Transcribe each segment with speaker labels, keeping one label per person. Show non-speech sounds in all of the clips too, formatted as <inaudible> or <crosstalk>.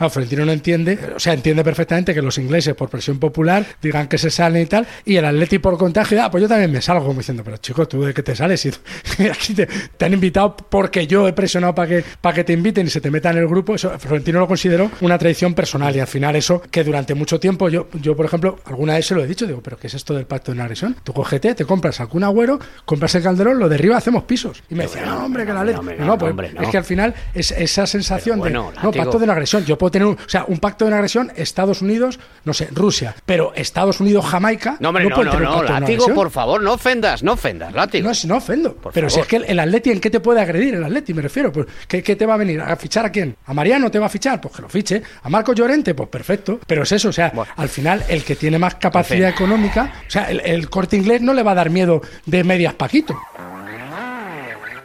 Speaker 1: No, Florentino no entiende, o sea, entiende perfectamente que los ingleses por presión popular digan que se salen y tal, y el Atleti por contagio, ah, pues yo también me salgo, como diciendo, pero chico, ¿tú de qué te sales? Y <laughs> aquí te, te, han invitado porque yo he presionado para que, para que te inviten y se te metan en el grupo, eso Florentino lo consideró una traición personal y al final eso que durante mucho tiempo, yo, yo por ejemplo, alguna vez se lo he dicho, digo, pero ¿qué es esto del pacto de una agresión? Tú cogete, te compras algún agüero, compras el calderón, lo derriba, hacemos pisos. Y me decía, no, hombre, que la Atleti... No, no, pues, es que al final es esa sensación
Speaker 2: bueno,
Speaker 1: de, no, pacto de una agresión, yo puedo tener, un, o sea, un pacto de una agresión, Estados Unidos, no sé, Rusia, pero Estados Unidos, Jamaica.
Speaker 2: No, hombre, no, no, no, no látigo, por favor, no ofendas, no ofendas, látigo.
Speaker 1: No, si no ofendo. Por pero favor. si es que el, el, Atleti, ¿en qué te puede agredir el Atleti? Me refiero, pues, ¿qué, ¿qué, te va a venir? ¿A fichar a quién? ¿A Mariano te va a fichar? Pues que lo fiche. ¿A Marco Llorente? Pues perfecto. Pero es eso, o sea, bueno. al final, el que tiene más capacidad económica, o sea, el, el corte inglés no le va a dar miedo de medias Paquito.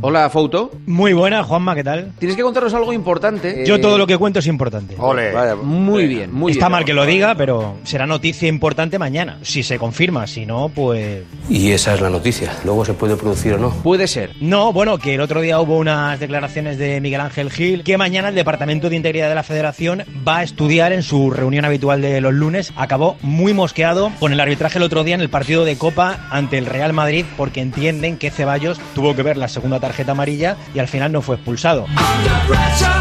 Speaker 3: Hola, Fouto.
Speaker 4: Muy buena, Juanma, ¿qué tal?
Speaker 3: Tienes que contarnos algo importante.
Speaker 4: Yo todo lo que cuento es importante.
Speaker 3: Ole. Vaya, muy bien, muy
Speaker 4: Está
Speaker 3: bien.
Speaker 4: mal que lo diga, pero será noticia importante mañana. Si se confirma, si no, pues...
Speaker 5: Y esa es la noticia. Luego se puede producir o no.
Speaker 3: Puede ser.
Speaker 4: No, bueno, que el otro día hubo unas declaraciones de Miguel Ángel Gil, que mañana el Departamento de Integridad de la Federación va a estudiar en su reunión habitual de los lunes. Acabó muy mosqueado con el arbitraje el otro día en el partido de Copa ante el Real Madrid, porque entienden que Ceballos tuvo que ver la segunda tarjeta amarilla y al final no fue expulsado.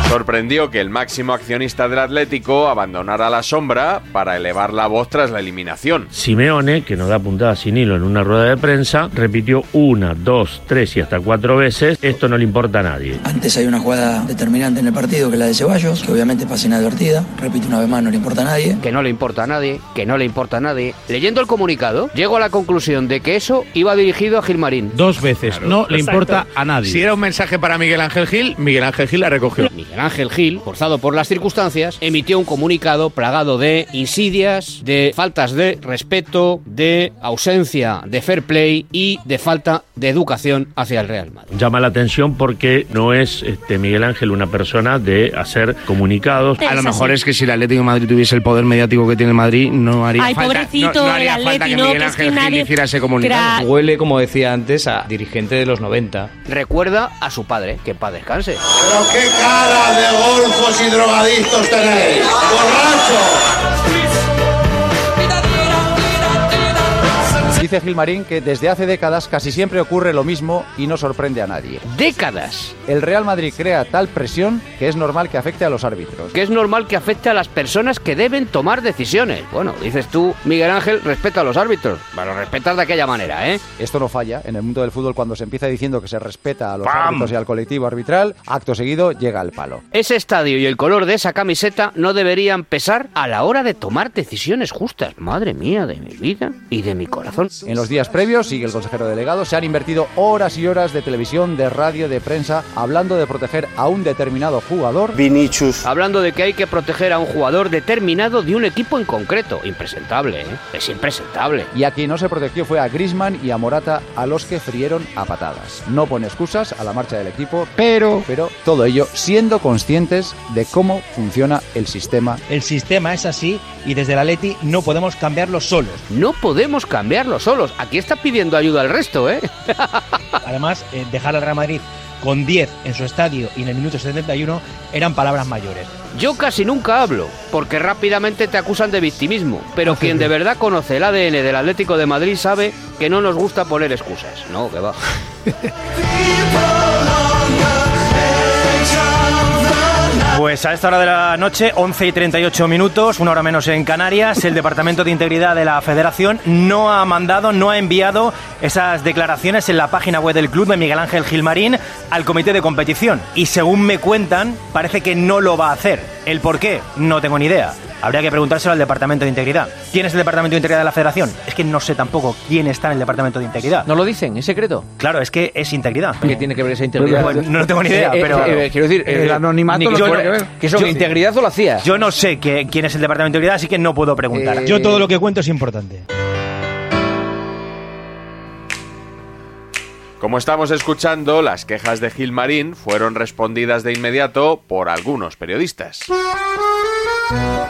Speaker 6: Sorprendió que el máximo accionista del Atlético abandonara la sombra para elevar la voz tras la eliminación.
Speaker 7: Simeone, que nos da puntada sin hilo en una rueda de prensa, repitió una, dos, tres y hasta cuatro veces, esto no le importa a nadie.
Speaker 8: Antes hay una jugada determinante en el partido que es la de Ceballos, que obviamente pasa inadvertida, repite una vez más, no le importa a nadie.
Speaker 2: Que no le importa a nadie, que no le importa a nadie. Leyendo el comunicado, llego a la conclusión de que eso iba dirigido a Gilmarín.
Speaker 7: Dos veces, claro, no le exacto. importa a nadie.
Speaker 9: Si era un mensaje para Miguel Ángel Gil, Miguel Ángel Gil la recogió.
Speaker 2: Miguel Ángel Gil, forzado por las circunstancias, emitió un comunicado plagado de insidias, de faltas de respeto, de ausencia de fair play y de falta de educación hacia el Real Madrid.
Speaker 7: Llama la atención porque no es este, Miguel Ángel una persona de hacer comunicados.
Speaker 9: A lo mejor es que si el Atlético de Madrid tuviese el poder mediático que tiene el Madrid, no haría
Speaker 10: Ay,
Speaker 9: falta,
Speaker 10: pobrecito,
Speaker 9: no, no haría
Speaker 10: el
Speaker 9: falta
Speaker 10: Atleti,
Speaker 9: que
Speaker 10: no,
Speaker 9: Miguel
Speaker 10: que es
Speaker 9: Ángel
Speaker 10: que
Speaker 9: Gil
Speaker 10: nadie-
Speaker 9: hiciera ese comunicado.
Speaker 3: Huele, como decía antes, a dirigente de los 90.
Speaker 2: Recuerda a su padre, que en paz descanse.
Speaker 11: Pero qué cara de golfos y drogadictos tenéis.
Speaker 3: Dice Gilmarín que desde hace décadas casi siempre ocurre lo mismo y no sorprende a nadie.
Speaker 2: ¡Décadas!
Speaker 3: El Real Madrid crea tal presión que es normal que afecte a los árbitros.
Speaker 2: Que es normal que afecte a las personas que deben tomar decisiones. Bueno, dices tú, Miguel Ángel, respeta a los árbitros. Bueno, respetas de aquella manera, ¿eh?
Speaker 3: Esto no falla. En el mundo del fútbol, cuando se empieza diciendo que se respeta a los
Speaker 2: ¡Pam!
Speaker 3: árbitros y al colectivo arbitral, acto seguido llega el palo.
Speaker 2: Ese estadio y el color de esa camiseta no deberían pesar a la hora de tomar decisiones justas. Madre mía, de mi vida y de mi corazón.
Speaker 3: En los días previos, sigue el consejero delegado, se han invertido horas y horas de televisión, de radio, de prensa, hablando de proteger a un determinado jugador.
Speaker 2: Vinicius. Hablando de que hay que proteger a un jugador determinado de un equipo en concreto. Impresentable, ¿eh? Es impresentable.
Speaker 3: Y a quien no se protegió fue a Grisman y a Morata, a los que frieron a patadas. No pone excusas a la marcha del equipo, pero, pero todo ello siendo conscientes de cómo funciona el sistema.
Speaker 4: El sistema es así y desde la Leti no podemos cambiarlo solos.
Speaker 2: No podemos cambiarlo solos. Aquí está pidiendo ayuda al resto, ¿eh? <laughs>
Speaker 4: Además, eh, dejar al Real Madrid con 10 en su estadio y en el minuto 71 eran palabras mayores.
Speaker 2: Yo casi nunca hablo, porque rápidamente te acusan de victimismo, pero quien de verdad conoce el ADN del Atlético de Madrid sabe que no nos gusta poner excusas. No, que va. <laughs>
Speaker 4: Pues a esta hora de la noche, 11 y 38 minutos, una hora menos en Canarias, el Departamento de Integridad de la Federación no ha mandado, no ha enviado esas declaraciones en la página web del club de Miguel Ángel Gilmarín al comité de competición. Y según me cuentan, parece que no lo va a hacer. ¿El por qué? No tengo ni idea. Habría que preguntárselo al Departamento de Integridad. ¿Quién es el Departamento de Integridad de la Federación? Es que no sé tampoco quién está en el Departamento de Integridad.
Speaker 12: ¿No lo dicen? ¿Es secreto?
Speaker 4: Claro, es que es integridad.
Speaker 12: ¿Qué tiene que ver esa integridad?
Speaker 4: Pues no tengo ni idea,
Speaker 12: Eh, eh,
Speaker 4: pero...
Speaker 12: eh, quiero decir, eh,
Speaker 4: el anonimato
Speaker 12: ni
Speaker 4: lo
Speaker 12: que
Speaker 4: tiene
Speaker 12: fuera-
Speaker 4: que ver.
Speaker 12: ¿Que son
Speaker 4: Yo-
Speaker 12: integridad o lo hacía?
Speaker 4: Yo no sé que- quién es el Departamento de Integridad, así que no puedo preguntar.
Speaker 12: Eh,
Speaker 4: Yo todo lo que cuento es importante.
Speaker 6: Como estamos escuchando, las quejas de Gilmarín fueron respondidas de inmediato por algunos periodistas.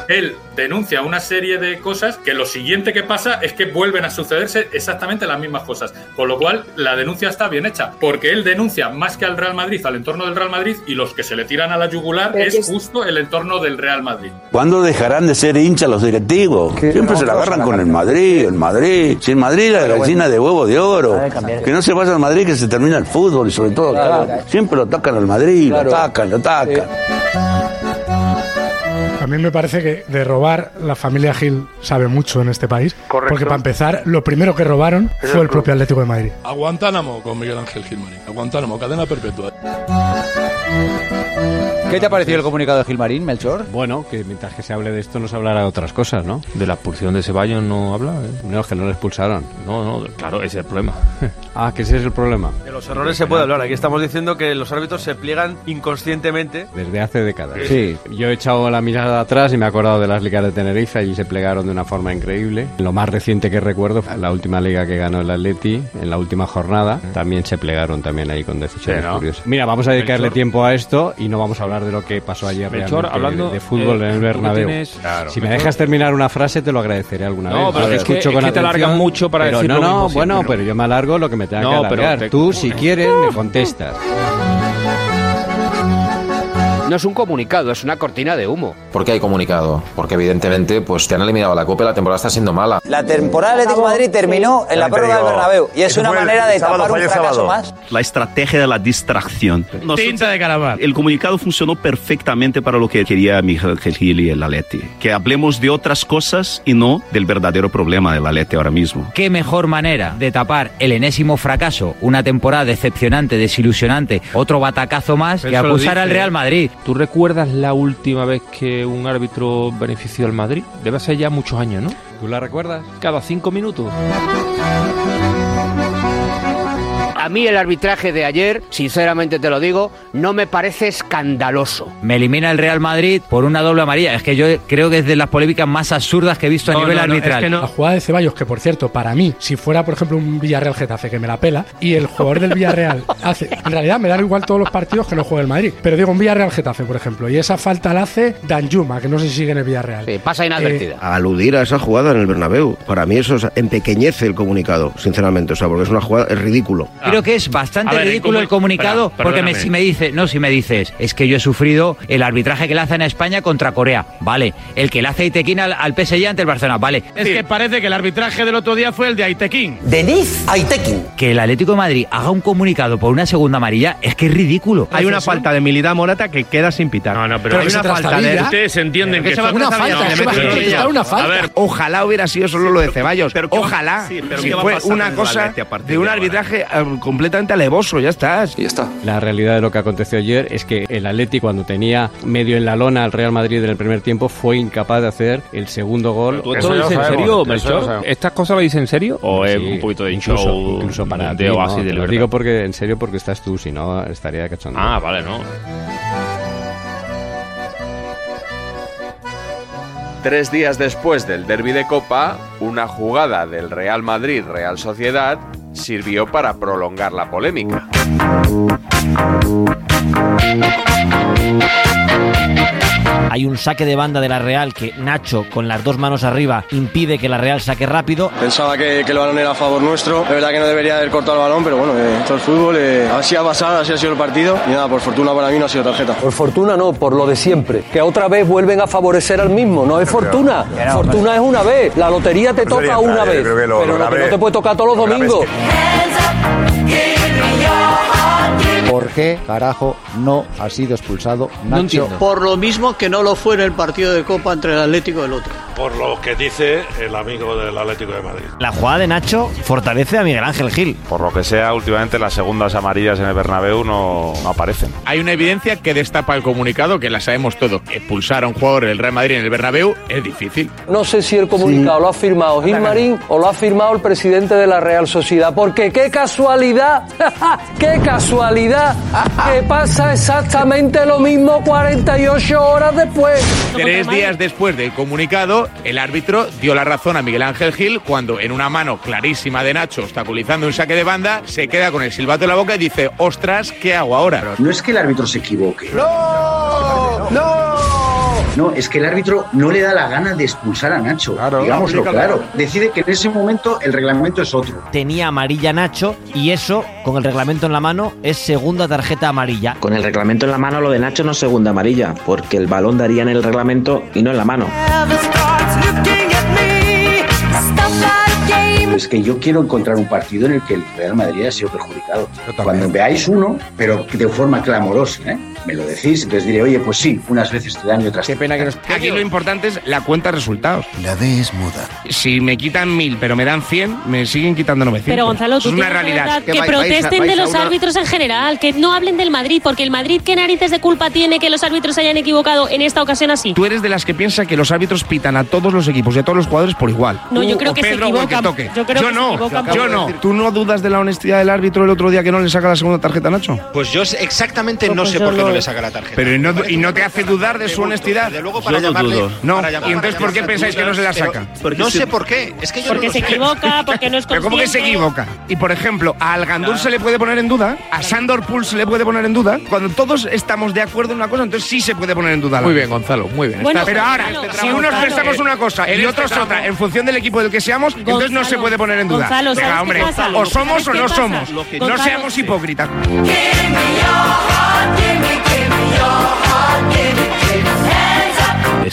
Speaker 13: Él denuncia una serie de cosas que lo siguiente que pasa es que vuelven a sucederse exactamente las mismas cosas. Con lo cual, la denuncia está bien hecha. Porque él denuncia más que al Real Madrid, al entorno del Real Madrid, y los que se le tiran a la yugular
Speaker 10: Pero
Speaker 13: es
Speaker 10: es-
Speaker 13: justo el entorno del Real Madrid.
Speaker 10: ¿Cuándo dejarán de ser hinchas los directivos? Siempre se la agarran con el Madrid, el Madrid. Si el Madrid la gallina de huevo de oro. Que no se vaya al Madrid que se termina el fútbol y sobre todo. Siempre lo atacan al Madrid, lo atacan, lo atacan.
Speaker 1: A mí me parece que de robar la familia Gil sabe mucho en este país.
Speaker 14: Correcto.
Speaker 1: Porque para empezar, lo primero que robaron
Speaker 14: Es
Speaker 1: fue
Speaker 14: el
Speaker 1: el propio Atlético de Madrid.
Speaker 14: A Guantánamo con Miguel Ángel Gilmarín. A Guantánamo, cadena perpetua.
Speaker 3: ¿Qué te ha parecido el comunicado de Gilmarín, Melchor?
Speaker 15: Bueno, que mientras que se hable de esto no se hablará de otras cosas, ¿no? De la expulsión de Ceballos no habla. ¿eh? No, es que no le expulsaron. No, no, claro, ese es el problema. <laughs> ah, que ese es el problema.
Speaker 16: De los errores se puede hablar. Aquí estamos diciendo que los árbitros se pliegan inconscientemente.
Speaker 15: Desde hace décadas. Sí, yo he echado la mirada atrás y me he acordado de las ligas de Tenerife, allí se plegaron de una forma increíble. Lo más reciente que recuerdo, la última liga que ganó el Atleti, en la última jornada, también se plegaron también ahí con decisiones
Speaker 7: Sí, ¿no?
Speaker 15: curiosas. Mira, vamos a dedicarle
Speaker 7: Melchor-
Speaker 15: tiempo a esto y no vamos a hablar de lo que pasó ayer
Speaker 7: Melchor,
Speaker 15: realmente
Speaker 7: hablando,
Speaker 15: de, de fútbol
Speaker 7: eh,
Speaker 15: en el Bernabéu.
Speaker 7: tienes- Claro.
Speaker 15: si me dejas terminar una frase te lo agradeceré alguna
Speaker 7: No,
Speaker 15: vez.
Speaker 7: pero es que- es te alargas mucho para
Speaker 15: pero
Speaker 7: decir
Speaker 15: no, no, bueno,
Speaker 7: ¿no?
Speaker 15: pero yo me alargo lo que me tenga
Speaker 7: No,
Speaker 15: que alargar.
Speaker 7: te-
Speaker 15: Tú, si quieres, me contestas.
Speaker 2: No es un comunicado, es una cortina de humo.
Speaker 17: ¿Por qué hay comunicado? Porque evidentemente pues te han eliminado la Copa y la temporada está siendo mala.
Speaker 8: La temporada del Atlético de Madrid terminó en la prórroga del Bernabéu y es una manera de tapar un fracaso más.
Speaker 18: La estrategia de la distracción.
Speaker 19: Tinta de calamar.
Speaker 18: El comunicado funcionó perfectamente para lo que quería Miguel Gil y el Atleti. Que hablemos de otras cosas y no del verdadero problema del Atleti ahora mismo.
Speaker 20: ¿Qué mejor manera de tapar el enésimo fracaso, una temporada decepcionante, desilusionante, otro batacazo más, que
Speaker 7: Eso
Speaker 20: acusar al. Real Madrid?
Speaker 7: ¿Tú recuerdas la última vez que un árbitro benefició al Madrid? Debe ser ya muchos años, ¿no?
Speaker 15: ¿Tú la recuerdas?
Speaker 7: Cada cinco minutos.
Speaker 2: A mí el arbitraje de ayer, sinceramente te lo digo, no me parece escandaloso.
Speaker 20: Me elimina el Real Madrid por una doble amarilla. Es que yo creo que es de las polémicas más absurdas que he visto a nivel arbitral.
Speaker 1: La jugada de Ceballos, que por cierto, para mí, si fuera por ejemplo un Villarreal Getafe que me la pela, y el jugador del Villarreal hace. En realidad me dan igual todos los partidos que no juega el Madrid. Pero digo un Villarreal Getafe, por ejemplo, y esa falta la hace Danjuma, que no sé si sigue en el Villarreal.
Speaker 2: Sí, pasa inadvertida.
Speaker 21: Aludir a esa jugada en el Bernabéu, para mí eso es- empequeñece el comunicado, sinceramente, o sea, porque es una jugada, es ridículo.
Speaker 20: Creo que es bastante
Speaker 7: ver,
Speaker 20: ridículo el
Speaker 7: comu-
Speaker 20: comunicado
Speaker 7: Espera,
Speaker 20: porque me, si me dice, no, si me dices, es que yo he sufrido el arbitraje que le hacen a España contra Corea, vale, el que le hace a Itequín al, al PSG ante el Barcelona, vale.
Speaker 19: Es que parece que el arbitraje del otro día fue el de Aitequín.
Speaker 8: Denis Aitekin.
Speaker 20: Que el Atlético de Madrid haga un comunicado por una segunda amarilla es que es ridículo.
Speaker 16: Hay una falta de Militán Morata que queda sin pitar. No, no,
Speaker 20: pero
Speaker 16: hay
Speaker 20: se
Speaker 16: una falta de.
Speaker 7: Ustedes entienden que
Speaker 16: se
Speaker 7: esto-
Speaker 16: va a
Speaker 7: Una falta, eso va a una falta.
Speaker 16: A ver,
Speaker 21: Ojalá hubiera sido solo lo de Ceballos.
Speaker 16: pero ¿qué va-
Speaker 21: Ojalá
Speaker 16: sí, pero
Speaker 21: si
Speaker 16: ¿qué va a
Speaker 21: fue una cosa de un arbitraje eh,
Speaker 9: completamente alevoso, ya estás.
Speaker 21: Y ya está.
Speaker 15: La realidad de lo que aconteció ayer es que el Atleti cuando tenía medio en la lona al Real Madrid en el primer tiempo fue incapaz de hacer el segundo gol.
Speaker 22: ¿Tú esto lo dices en serio, Melchor? ¿Estas cosas lo dices en serio? ¿O es
Speaker 15: Sí,
Speaker 22: un poquito de
Speaker 15: incluso,
Speaker 22: show
Speaker 15: incluso para
Speaker 22: de
Speaker 15: ti,
Speaker 22: oasis
Speaker 15: no,
Speaker 22: de
Speaker 15: te lo digo porque en serio porque estás tú, si no estaría de cachondeo.
Speaker 22: Ah, vale, no.
Speaker 6: Tres días después del derby de Copa, una jugada del Real Madrid-Real Sociedad sirvió para prolongar la polémica.
Speaker 23: Hay un saque de banda de la Real que Nacho, con las dos manos arriba, impide que la Real saque rápido.
Speaker 24: Pensaba que, que el balón era a favor nuestro. Es verdad que no debería haber cortado el balón, pero bueno, eh, esto es fútbol. eh, así ha pasado, así ha sido el partido. Y nada, por fortuna para mí no ha sido tarjeta.
Speaker 25: Por fortuna no, por lo de siempre. Que otra vez vuelven a favorecer al mismo. No es fortuna. Fortuna es una vez. La lotería te toca una vez. pero no te puede tocar todos los domingos.
Speaker 3: ¿Por qué carajo no ha sido expulsado Nacho?
Speaker 26: Por lo mismo que no lo fue en el partido de Copa entre el Atlético y el otro.
Speaker 27: Por lo que dice el amigo del Atlético de Madrid.
Speaker 23: La jugada de Nacho fortalece a Miguel Ángel Gil.
Speaker 28: Por lo que sea, últimamente las segundas amarillas en el Bernabéu no, no aparecen.
Speaker 19: Hay una evidencia que destapa el comunicado, que la sabemos todo. Expulsar a un jugador del Real Madrid en el Bernabéu es difícil.
Speaker 25: No sé si el comunicado lo ha firmado Gilmarín o lo ha firmado el presidente de la Real Sociedad. Porque qué casualidad, <laughs> qué casualidad, que pasa exactamente lo mismo 48 horas después.
Speaker 19: Tres días después del comunicado, el árbitro dio la razón a Miguel Ángel Gil cuando en una mano clarísima de Nacho, obstaculizando un saque de banda, se queda con el silbato en la boca y dice, ostras, ¿qué hago ahora?
Speaker 29: No es que el árbitro se equivoque.
Speaker 25: ¡No! ¡No!
Speaker 29: No, es que el árbitro no le da la gana de expulsar a Nacho. Digámoslo
Speaker 23: aplícalo.
Speaker 29: claro. Decide que en ese momento el reglamento es otro.
Speaker 23: Tenía amarilla Nacho y eso, con el reglamento en la mano, es segunda tarjeta amarilla.
Speaker 30: Con el reglamento en la mano, lo de Nacho no es segunda amarilla, porque el balón daría en el reglamento y no en la mano.
Speaker 29: Es que yo quiero encontrar un partido en el que el Real Madrid ha sido perjudicado. Cuando veáis uno, pero de forma clamorosa, ¿eh? Me lo decís, entonces diré, oye, pues sí, unas veces te dan y otras Qué
Speaker 9: pena que Aquí lo importante es la cuenta de resultados.
Speaker 29: La D es muda.
Speaker 9: Si me quitan mil, pero me dan 100, me siguen quitando 900.
Speaker 31: Pero Gonzalo, tú
Speaker 9: es una realidad.
Speaker 31: que protesten de los árbitros en general, que no hablen del Madrid, porque el Madrid qué narices de culpa tiene que los árbitros se hayan equivocado en esta ocasión así.
Speaker 9: Tú eres de las que piensa que los árbitros pitan a todos los equipos y a todos los jugadores por igual.
Speaker 31: No, yo creo
Speaker 9: o
Speaker 31: que se equivocan.
Speaker 9: toque.
Speaker 31: Yo creo
Speaker 9: no, yo no. ¿Tú no dudas de la honestidad del árbitro el otro día que no le saca la segunda tarjeta a Nacho?
Speaker 32: Pues yo exactamente no sé por qué no le saca la tarjeta.
Speaker 9: Pero ¿y no, y no te hace dudar de su honestidad?
Speaker 32: luego para Yo no llamarle- dudo.
Speaker 9: No,
Speaker 32: para llamar-
Speaker 9: ¿y entonces por qué pensáis que no se la saca?
Speaker 32: no sé por qué. Es que yo
Speaker 31: Porque
Speaker 32: no
Speaker 31: se
Speaker 32: sé.
Speaker 31: equivoca, porque no es
Speaker 9: ¿Pero cómo que se
Speaker 31: consciente.
Speaker 9: equivoca? Y por ejemplo, a Algandur se le puede poner en duda, a Sandor Pool se le puede poner en duda. Cuando todos estamos de acuerdo en una cosa, entonces sí se puede poner en duda.
Speaker 19: Muy bien, Gonzalo, muy bien.
Speaker 9: Bueno, pero ahora, si unos pensamos una cosa y otros otra, en función del equipo del que seamos, entonces no se puede poner en duda.
Speaker 31: Gonzalo, ¿sabes
Speaker 9: Venga,
Speaker 31: qué
Speaker 9: hombre,
Speaker 31: pasa?
Speaker 9: o somos
Speaker 31: ¿Sabes
Speaker 9: o no
Speaker 31: pasa?
Speaker 9: somos. No seamos hipócritas.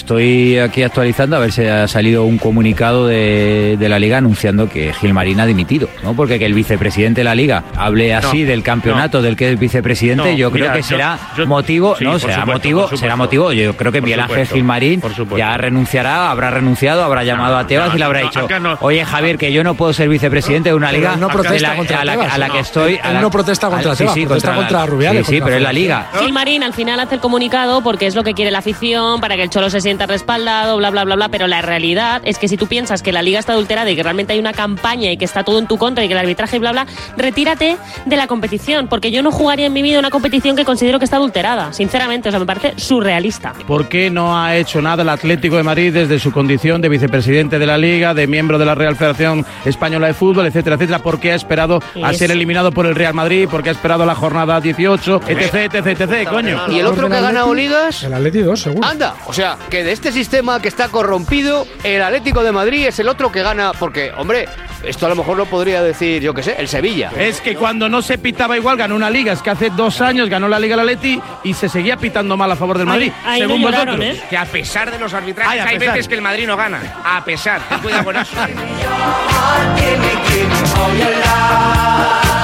Speaker 20: Estoy aquí actualizando a ver si ha salido un comunicado de, de la liga anunciando que Gilmarín ha dimitido, ¿no? Porque que el vicepresidente de la liga hable así
Speaker 7: No,
Speaker 20: del campeonato del que es vicepresidente,
Speaker 7: No,
Speaker 20: yo creo
Speaker 7: mira,
Speaker 20: que
Speaker 7: yo-
Speaker 20: será
Speaker 7: yo-
Speaker 20: motivo,
Speaker 7: sí,
Speaker 20: no, será
Speaker 7: supuesto,
Speaker 20: motivo,
Speaker 7: supuesto.
Speaker 20: será motivo. Yo creo que Miguel Ángel
Speaker 7: supuesto,
Speaker 20: Gilmarín ya renunciará, habrá renunciado, habrá llamado a Tebas
Speaker 7: no,
Speaker 20: y le habrá
Speaker 7: no,
Speaker 20: dicho, oye Javier, que yo no puedo ser vicepresidente de una liga
Speaker 1: no protesta
Speaker 20: la-
Speaker 1: contra
Speaker 20: a la,
Speaker 1: Tebas,
Speaker 20: a la
Speaker 1: no.
Speaker 20: que estoy.
Speaker 1: Él
Speaker 20: a la-
Speaker 1: no protesta contra
Speaker 20: a-
Speaker 1: Tebas, protesta
Speaker 20: la-
Speaker 1: contra Rubiales,
Speaker 20: Sí, sí,
Speaker 1: contra
Speaker 20: pero es la liga.
Speaker 31: Gilmarín al final hace el comunicado porque es lo que quiere la afición, para que el Cholo se sienta respaldado, bla, bla, bla, bla. Pero la realidad es que si tú piensas que la liga está adulterada y que realmente hay una campaña y que está todo en tu contra y que el arbitraje y bla, bla, retírate de la competición. Porque yo no jugaría en mi vida una competición que considero que está adulterada. Sinceramente, o sea, me parece surrealista.
Speaker 19: ¿Por qué no ha hecho nada el Atlético de Madrid desde su condición de vicepresidente de la Liga, de miembro de la Real Federación Española de Fútbol, etcétera, etcétera? ¿Por qué ha esperado a ser eliminado por el Real Madrid? ¿Por qué ha esperado la jornada 18? Etc, etc, etc, coño.
Speaker 2: ¿Y el otro que ha ganado ligas?
Speaker 1: El Atleti 2, seguro.
Speaker 2: Anda, o sea, que de este sistema que está corrompido, el Atlético de Madrid es el otro que gana, porque, hombre, esto a lo mejor lo podría decir, yo qué sé, el Sevilla.
Speaker 19: Es que cuando no se pitaba igual ganó una liga, es que hace dos años ganó la Liga el Atleti y se seguía pitando mal a favor del Madrid.
Speaker 31: ahí
Speaker 19: según
Speaker 31: lloraron,
Speaker 19: vosotros.
Speaker 31: ¿eh?
Speaker 9: Que a pesar de los arbitrajes,
Speaker 19: Ay,
Speaker 9: hay
Speaker 19: pesar.
Speaker 9: veces que el Madrid no gana. A pesar. Ten cuidado con eso. <laughs>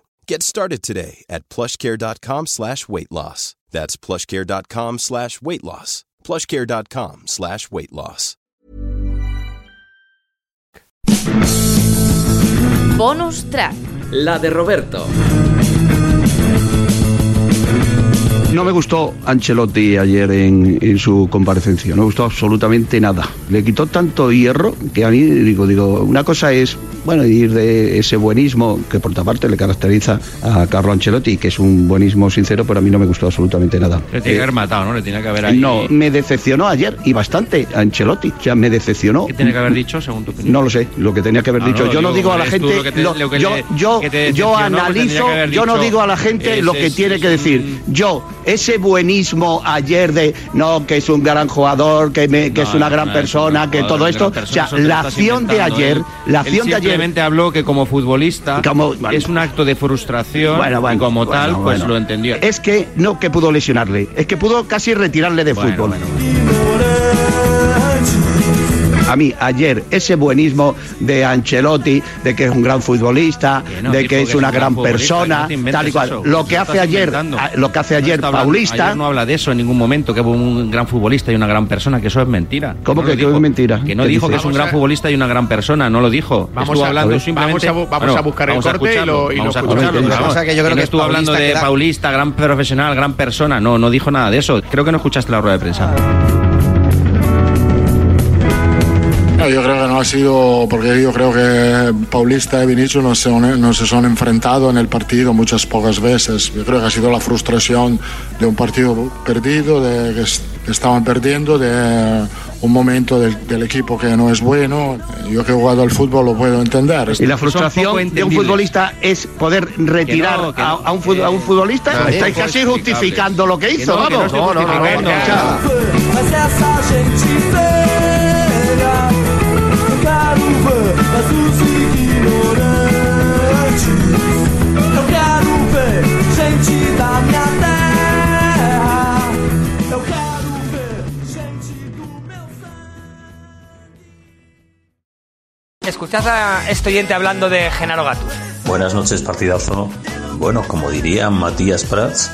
Speaker 33: Get started today at plushcare.com slash weight loss. That's plushcare.com slash weight loss. plushcare.com slash weight loss.
Speaker 34: Bonus track.
Speaker 35: La de Roberto.
Speaker 36: No me gustó Ancelotti ayer en, en, su comparecencia, no me gustó absolutamente nada. Le quitó tanto hierro que a mí digo, digo, una cosa es, bueno, ir de ese buenismo que por otra parte le caracteriza a Carlo Ancelotti, que es un buenismo sincero, pero a mí no me gustó absolutamente nada.
Speaker 20: Le tiene que haber matado, ¿no? Le tiene que haber ahí...
Speaker 36: No, me decepcionó ayer y bastante Ancelotti, o sea, me decepcionó.
Speaker 20: ¿Qué tiene que haber dicho según tu opinión?
Speaker 36: No lo sé, lo que tenía que haber
Speaker 20: No,
Speaker 36: dicho.
Speaker 20: no,
Speaker 36: yo no
Speaker 20: digo,
Speaker 36: a la gente,
Speaker 20: lo
Speaker 36: lo- yo, yo, analizo, yo no digo a la gente
Speaker 20: ese
Speaker 36: lo que tiene que decir. Yo, ese buenismo ayer de no, que es un gran jugador, que, me- que es una gran persona, que todo esto, o sea, la
Speaker 20: estás
Speaker 36: acción de ayer, la acción de ayer.
Speaker 20: Simplemente habló que como futbolista es un acto de frustración
Speaker 36: Bueno, bueno,
Speaker 20: y como
Speaker 36: bueno,
Speaker 20: tal pues
Speaker 36: bueno.
Speaker 20: lo entendió.
Speaker 36: Es que no que pudo lesionarle, es que pudo casi retirarle de fútbol. A mí ayer ese buenismo de Ancelotti, de que es un gran futbolista,
Speaker 20: no,
Speaker 36: de que
Speaker 20: que
Speaker 36: es una
Speaker 20: un
Speaker 36: gran persona,
Speaker 20: no
Speaker 36: tal y cual.
Speaker 20: eso,
Speaker 36: lo que hace ayer,
Speaker 20: inventando.
Speaker 36: a- lo que hace
Speaker 20: No
Speaker 36: ayer
Speaker 20: hablando-
Speaker 36: Paulista,
Speaker 20: ayer no habla de eso en ningún momento, que es un gran futbolista y una gran persona, que eso es mentira.
Speaker 36: ¿Cómo
Speaker 20: no
Speaker 36: que que
Speaker 20: dijo.
Speaker 36: es mentira?
Speaker 20: Que no
Speaker 36: ¿Qué
Speaker 20: dijo
Speaker 36: dice?
Speaker 20: que es un gran
Speaker 36: a-
Speaker 20: futbolista y una gran persona, no lo dijo.
Speaker 36: Vamos
Speaker 20: estuvo
Speaker 36: a-
Speaker 20: hablando
Speaker 36: ver,
Speaker 20: simplemente.
Speaker 36: vamos a buscar el
Speaker 20: vamos
Speaker 36: corte y lo- y
Speaker 20: vamos
Speaker 36: escuchamos. que yo creo que
Speaker 20: estuvo hablando de Paulista, gran profesional, gran persona. No, no dijo nada de eso. Creo que no escuchaste la rueda de prensa.
Speaker 37: No, yo creo que no ha sido, porque yo creo que Paulista y Vinicius no se, no se son enfrentado en el partido muchas pocas veces. Yo creo que ha sido la frustración de un partido perdido, de que, es- que estaban perdiendo, de un momento del, del equipo que no es bueno. Yo que he jugado al fútbol lo puedo entender.
Speaker 36: y la frustración de un futbolista es poder retirar
Speaker 37: Que no, que
Speaker 36: a,
Speaker 37: no.
Speaker 36: a un, fut- a un futbolista.
Speaker 37: Claro,
Speaker 36: Estáis
Speaker 37: es
Speaker 36: casi justificando lo que
Speaker 37: Que
Speaker 36: hizo,
Speaker 37: no, que no
Speaker 36: vamos.
Speaker 37: estoy justificando.
Speaker 36: o sea,
Speaker 38: Mas
Speaker 39: Escuchad a este oyente hablando de Genaro Gattuso.
Speaker 40: Buenas noches, partidazo. Bueno, como diría Matías Prats,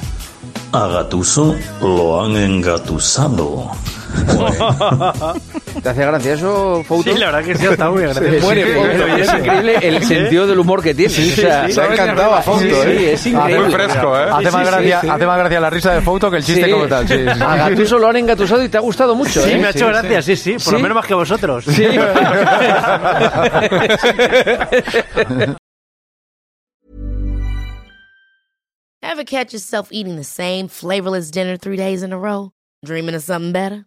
Speaker 40: a Gatuso lo han engatusado. <laughs>
Speaker 41: ¿Te hace gracia eso, Fouto?
Speaker 39: Sí, la verdad que sí, está muy gracioso.
Speaker 41: Sí,
Speaker 39: Muere
Speaker 41: sí,
Speaker 39: Fouto,
Speaker 41: es, increíble el
Speaker 39: Sí.
Speaker 41: sentido del humor que tiene.
Speaker 39: Sí,
Speaker 41: o sea,
Speaker 39: sí, sí.
Speaker 41: se ha encantado a Fouto,
Speaker 39: Sí,
Speaker 41: ¿eh?
Speaker 39: sí, es increíble.
Speaker 41: Muy
Speaker 39: fresco, ¿eh?
Speaker 41: Hace, más gracia,
Speaker 39: sí.
Speaker 41: hace más gracia la risa de Fouto que el chiste como tal. Sí,
Speaker 39: sí.
Speaker 41: A Gattuso lo han engatusado y te ha gustado mucho,
Speaker 39: Sí,
Speaker 41: ¿eh?
Speaker 39: me ha hecho gracia, sí, sí, por lo menos más que vosotros.
Speaker 41: Sí. <laughs>
Speaker 42: Ever catch yourself eating the same flavorless dinner three days in a row? Dreaming of something better?